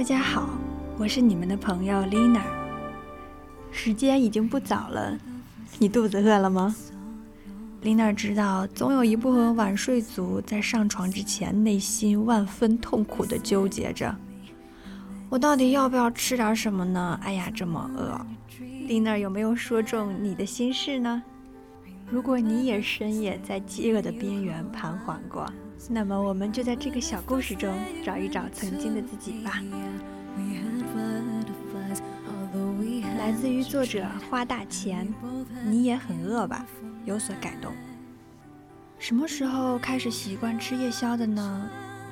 大家好，我是你们的朋友 Lina。时间已经不早了，你肚子饿了吗？Lina 知道，总有一部分晚睡族在上床之前内心万分痛苦地纠结着：我到底要不要吃点什么呢？哎呀，这么饿！Lina 有没有说中你的心事呢？如果你也深夜在饥饿的边缘彷徨过，那么我们就在这个小故事中找一找曾经的自己吧。来自于作者花大钱，你也很饿吧？有所改动。什么时候开始习惯吃夜宵的呢？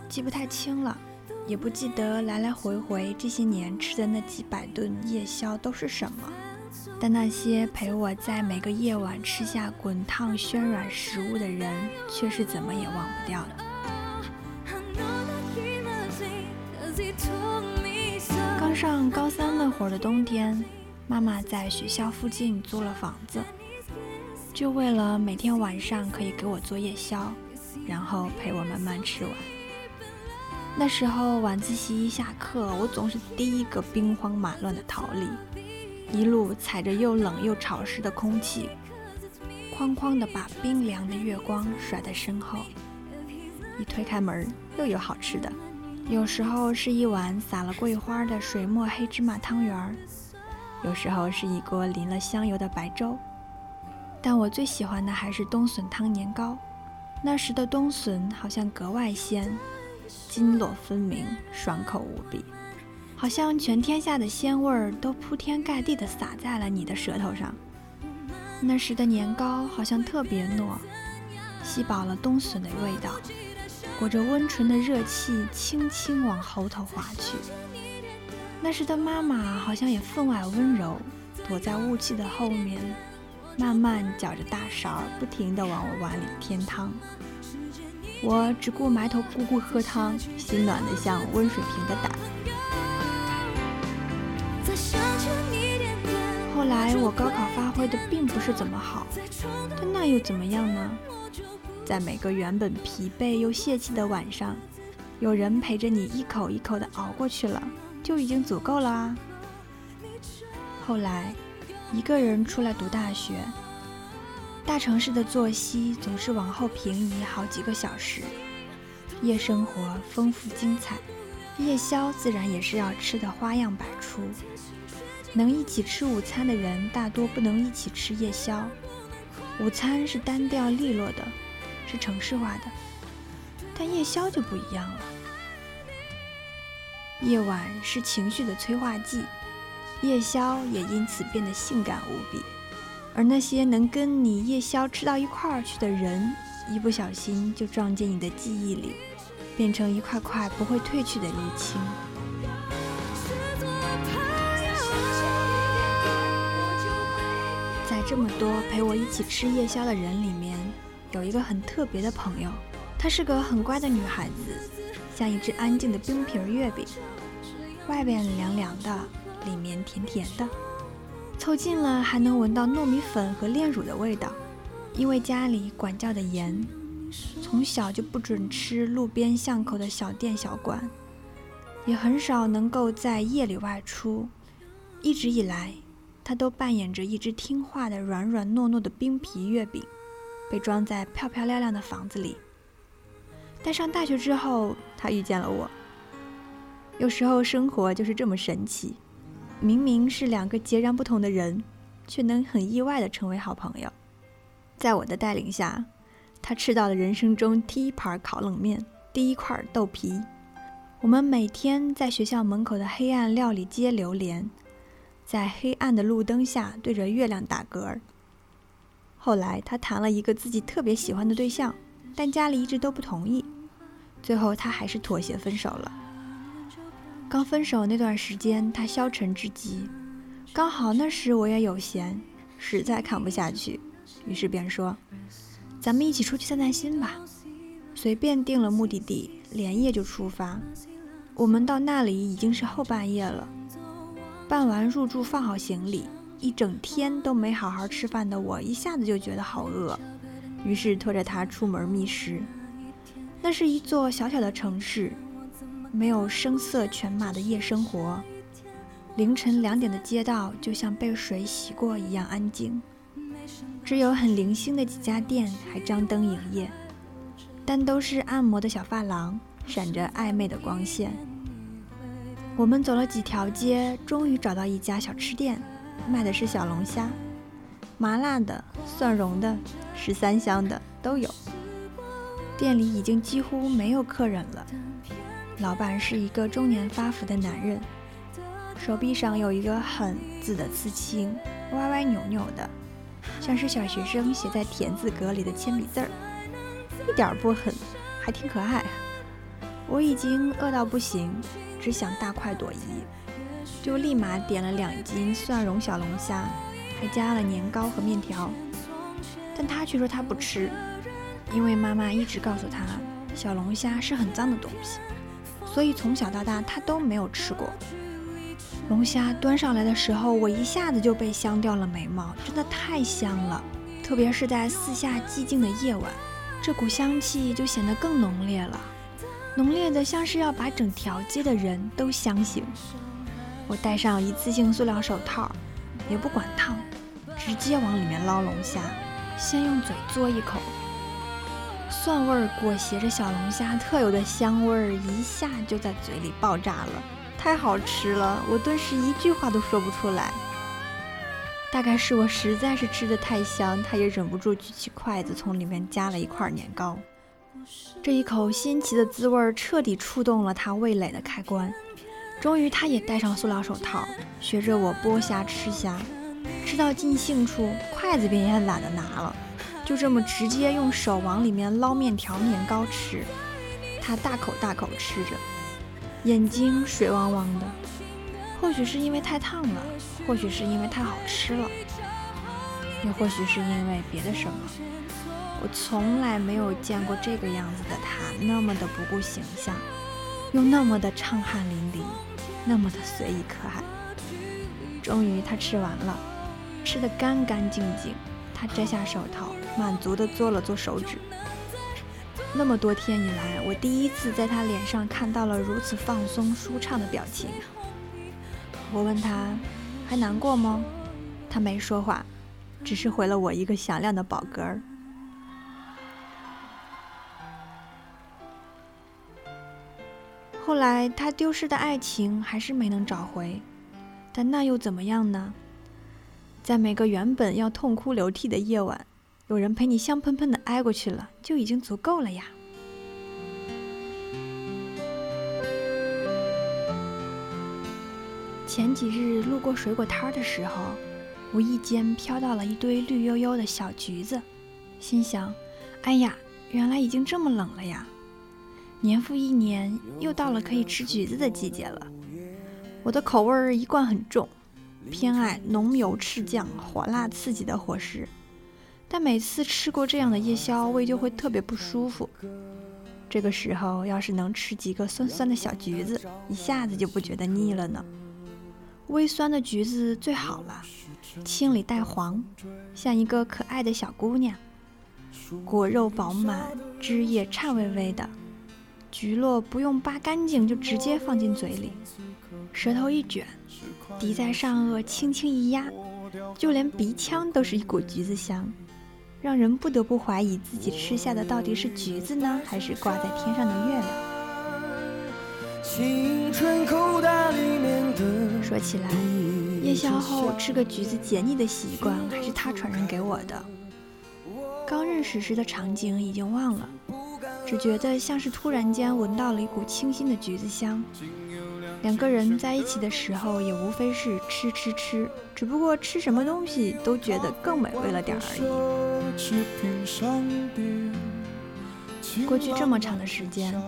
记不太清了，也不记得来来回回这些年吃的那几百顿夜宵都是什么。但那些陪我在每个夜晚吃下滚烫暄软食物的人，却是怎么也忘不掉的。上高三那会儿的冬天，妈妈在学校附近租了房子，就为了每天晚上可以给我做夜宵，然后陪我慢慢吃完。那时候晚自习一下课，我总是第一个兵荒马乱的逃离。一路踩着又冷又潮湿的空气，哐哐地把冰凉的月光甩在身后。一推开门，又有好吃的，有时候是一碗撒了桂花的水墨黑芝麻汤圆儿，有时候是一锅淋了香油的白粥。但我最喜欢的还是冬笋汤年糕。那时的冬笋好像格外鲜，筋络分明，爽口无比。好像全天下的鲜味儿都铺天盖地地洒在了你的舌头上。那时的年糕好像特别糯，吸饱了冬笋的味道，裹着温醇的热气，轻轻往喉头滑去。那时的妈妈好像也分外温柔，躲在雾气的后面，慢慢搅着大勺，不停地往我碗里添汤。我只顾埋头咕咕喝汤，心暖得像温水瓶的胆。后来我高考发挥的并不是怎么好，但那又怎么样呢？在每个原本疲惫又泄气的晚上，有人陪着你一口一口的熬过去了，就已经足够了啊。后来，一个人出来读大学，大城市的作息总是往后平移好几个小时，夜生活丰富精彩，夜宵自然也是要吃的花样百出。能一起吃午餐的人，大多不能一起吃夜宵。午餐是单调利落的，是城市化的，但夜宵就不一样了。夜晚是情绪的催化剂，夜宵也因此变得性感无比。而那些能跟你夜宵吃到一块儿去的人，一不小心就撞进你的记忆里，变成一块块不会褪去的沥青。在这么多陪我一起吃夜宵的人里面，有一个很特别的朋友，她是个很乖的女孩子，像一只安静的冰皮月饼，外边凉凉的，里面甜甜的，凑近了还能闻到糯米粉和炼乳的味道。因为家里管教的严，从小就不准吃路边巷口的小店小馆，也很少能够在夜里外出，一直以来。他都扮演着一只听话的软软糯糯的冰皮月饼，被装在漂漂亮亮的房子里。但上大学之后，他遇见了我。有时候生活就是这么神奇，明明是两个截然不同的人，却能很意外的成为好朋友。在我的带领下，他吃到了人生中第一盘烤冷面，第一块豆皮。我们每天在学校门口的黑暗料理街流连。在黑暗的路灯下对着月亮打嗝儿。后来他谈了一个自己特别喜欢的对象，但家里一直都不同意。最后他还是妥协分手了。刚分手那段时间，他消沉至极。刚好那时我也有闲，实在看不下去，于是便说：“咱们一起出去散散心吧。”随便定了目的地，连夜就出发。我们到那里已经是后半夜了。办完入住，放好行李，一整天都没好好吃饭的我，一下子就觉得好饿，于是拖着他出门觅食。那是一座小小的城市，没有声色犬马的夜生活。凌晨两点的街道就像被水洗过一样安静，只有很零星的几家店还张灯营业，但都是按摩的小发廊，闪着暧昧的光线。我们走了几条街，终于找到一家小吃店，卖的是小龙虾，麻辣的、蒜蓉的、十三香的都有。店里已经几乎没有客人了。老板是一个中年发福的男人，手臂上有一个“狠”字的刺青，歪歪扭扭的，像是小学生写在田字格里的铅笔字儿，一点儿不狠，还挺可爱。我已经饿到不行。只想大快朵颐，就立马点了两斤蒜蓉小龙虾，还加了年糕和面条。但他却说他不吃，因为妈妈一直告诉他，小龙虾是很脏的东西，所以从小到大他都没有吃过。龙虾端上来的时候，我一下子就被香掉了眉毛，真的太香了，特别是在四下寂静的夜晚，这股香气就显得更浓烈了。浓烈的，像是要把整条街的人都香醒。我戴上一次性塑料手套，也不管烫，直接往里面捞龙虾，先用嘴嘬一口，蒜味儿裹挟着小龙虾特有的香味儿，一下就在嘴里爆炸了，太好吃了！我顿时一句话都说不出来。大概是我实在是吃的太香，他也忍不住举起筷子，从里面夹了一块年糕。这一口新奇的滋味彻底触动了他味蕾的开关，终于他也戴上塑料手套，学着我剥虾吃虾，吃到尽兴处，筷子便也懒得拿了，就这么直接用手往里面捞面条、年糕吃。他大口大口吃着，眼睛水汪汪的，或许是因为太烫了，或许是因为太好吃了，也或许是因为别的什么。我从来没有见过这个样子的他，那么的不顾形象，又那么的畅汗淋漓，那么的随意可爱。终于他吃完了，吃得干干净净。他摘下手套，满足地做了做手指。那么多天以来，我第一次在他脸上看到了如此放松舒畅的表情。我问他，还难过吗？他没说话，只是回了我一个响亮的饱嗝儿。后来，他丢失的爱情还是没能找回，但那又怎么样呢？在每个原本要痛哭流涕的夜晚，有人陪你香喷喷的挨过去了，就已经足够了呀。前几日路过水果摊的时候，无意间飘到了一堆绿油油的小橘子，心想：哎呀，原来已经这么冷了呀！年复一年，又到了可以吃橘子的季节了。我的口味儿一贯很重，偏爱浓油赤酱、火辣刺激的伙食。但每次吃过这样的夜宵，胃就会特别不舒服。这个时候，要是能吃几个酸酸的小橘子，一下子就不觉得腻了呢。微酸的橘子最好了，青里带黄，像一个可爱的小姑娘。果肉饱满，汁液颤巍巍的。橘络不用扒干净就直接放进嘴里，舌头一卷，抵在上颚轻轻一压，就连鼻腔都是一股橘子香，让人不得不怀疑自己吃下的到底是橘子呢，还是挂在天上的月亮。说起来，夜宵后吃个橘子解腻的习惯还是他传染给我的。刚认识时的场景已经忘了。只觉得像是突然间闻到了一股清新的橘子香。两个人在一起的时候，也无非是吃吃吃，只不过吃什么东西都觉得更美味了点而已。过去这么长的时间，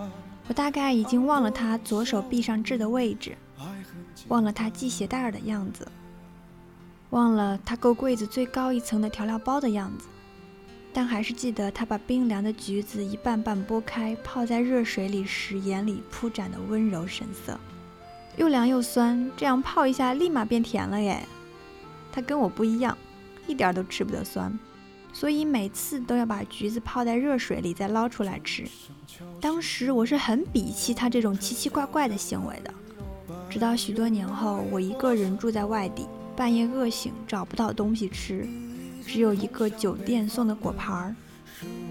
我大概已经忘了他左手臂上痣的位置，忘了他系鞋带的样子，忘了他够柜子最高一层的调料包的样子。但还是记得他把冰凉的橘子一瓣瓣剥开，泡在热水里时眼里铺展的温柔神色，又凉又酸，这样泡一下立马变甜了耶。他跟我不一样，一点都吃不得酸，所以每次都要把橘子泡在热水里再捞出来吃。当时我是很鄙弃他这种奇奇怪怪的行为的。直到许多年后，我一个人住在外地，半夜饿醒找不到东西吃，只有一个酒店送的果盘儿，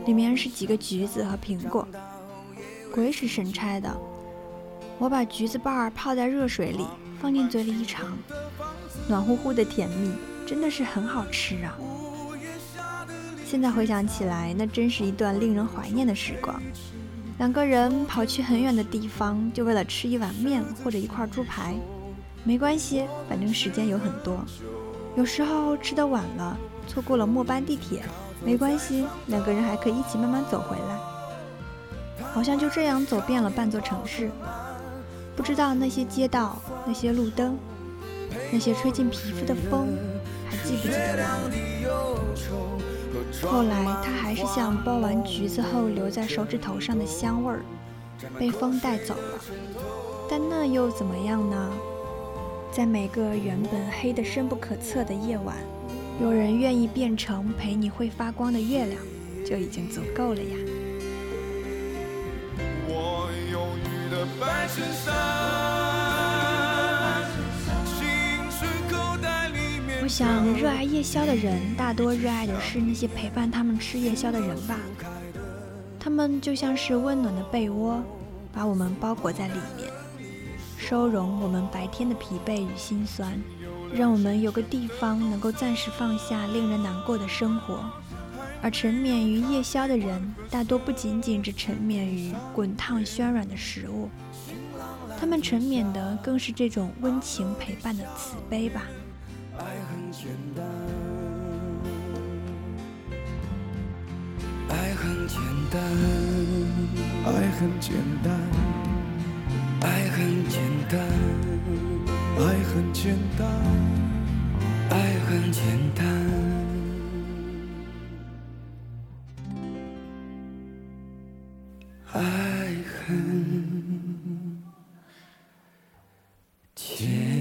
里面是几个橘子和苹果。鬼使神差的，我把橘子瓣儿泡在热水里，放进嘴里一尝，暖乎乎的甜蜜，真的是很好吃啊！现在回想起来，那真是一段令人怀念的时光。两个人跑去很远的地方，就为了吃一碗面或者一块猪排，没关系，反正时间有很多。有时候吃的晚了，错过了末班地铁，没关系，两个人还可以一起慢慢走回来。好像就这样走遍了半座城市，不知道那些街道、那些路灯、那些吹进皮肤的风，还记不记得我们？后来，他还是像剥完橘子后留在手指头上的香味儿，被风带走了。但那又怎么样呢？在每个原本黑得深不可测的夜晚，有人愿意变成陪你会发光的月亮，就已经足够了呀。我的白衬衫。我想，热爱夜宵的人大多热爱的是那些陪伴他们吃夜宵的人吧。他们就像是温暖的被窝，把我们包裹在里面，收容我们白天的疲惫与心酸，让我们有个地方能够暂时放下令人难过的生活。而沉湎于夜宵的人，大多不仅仅只沉湎于滚烫暄软的食物，他们沉湎的更是这种温情陪伴的慈悲吧。爱很简单，爱很简单，爱很简单，爱很简单，爱很简单。爱很简单。爱很简单。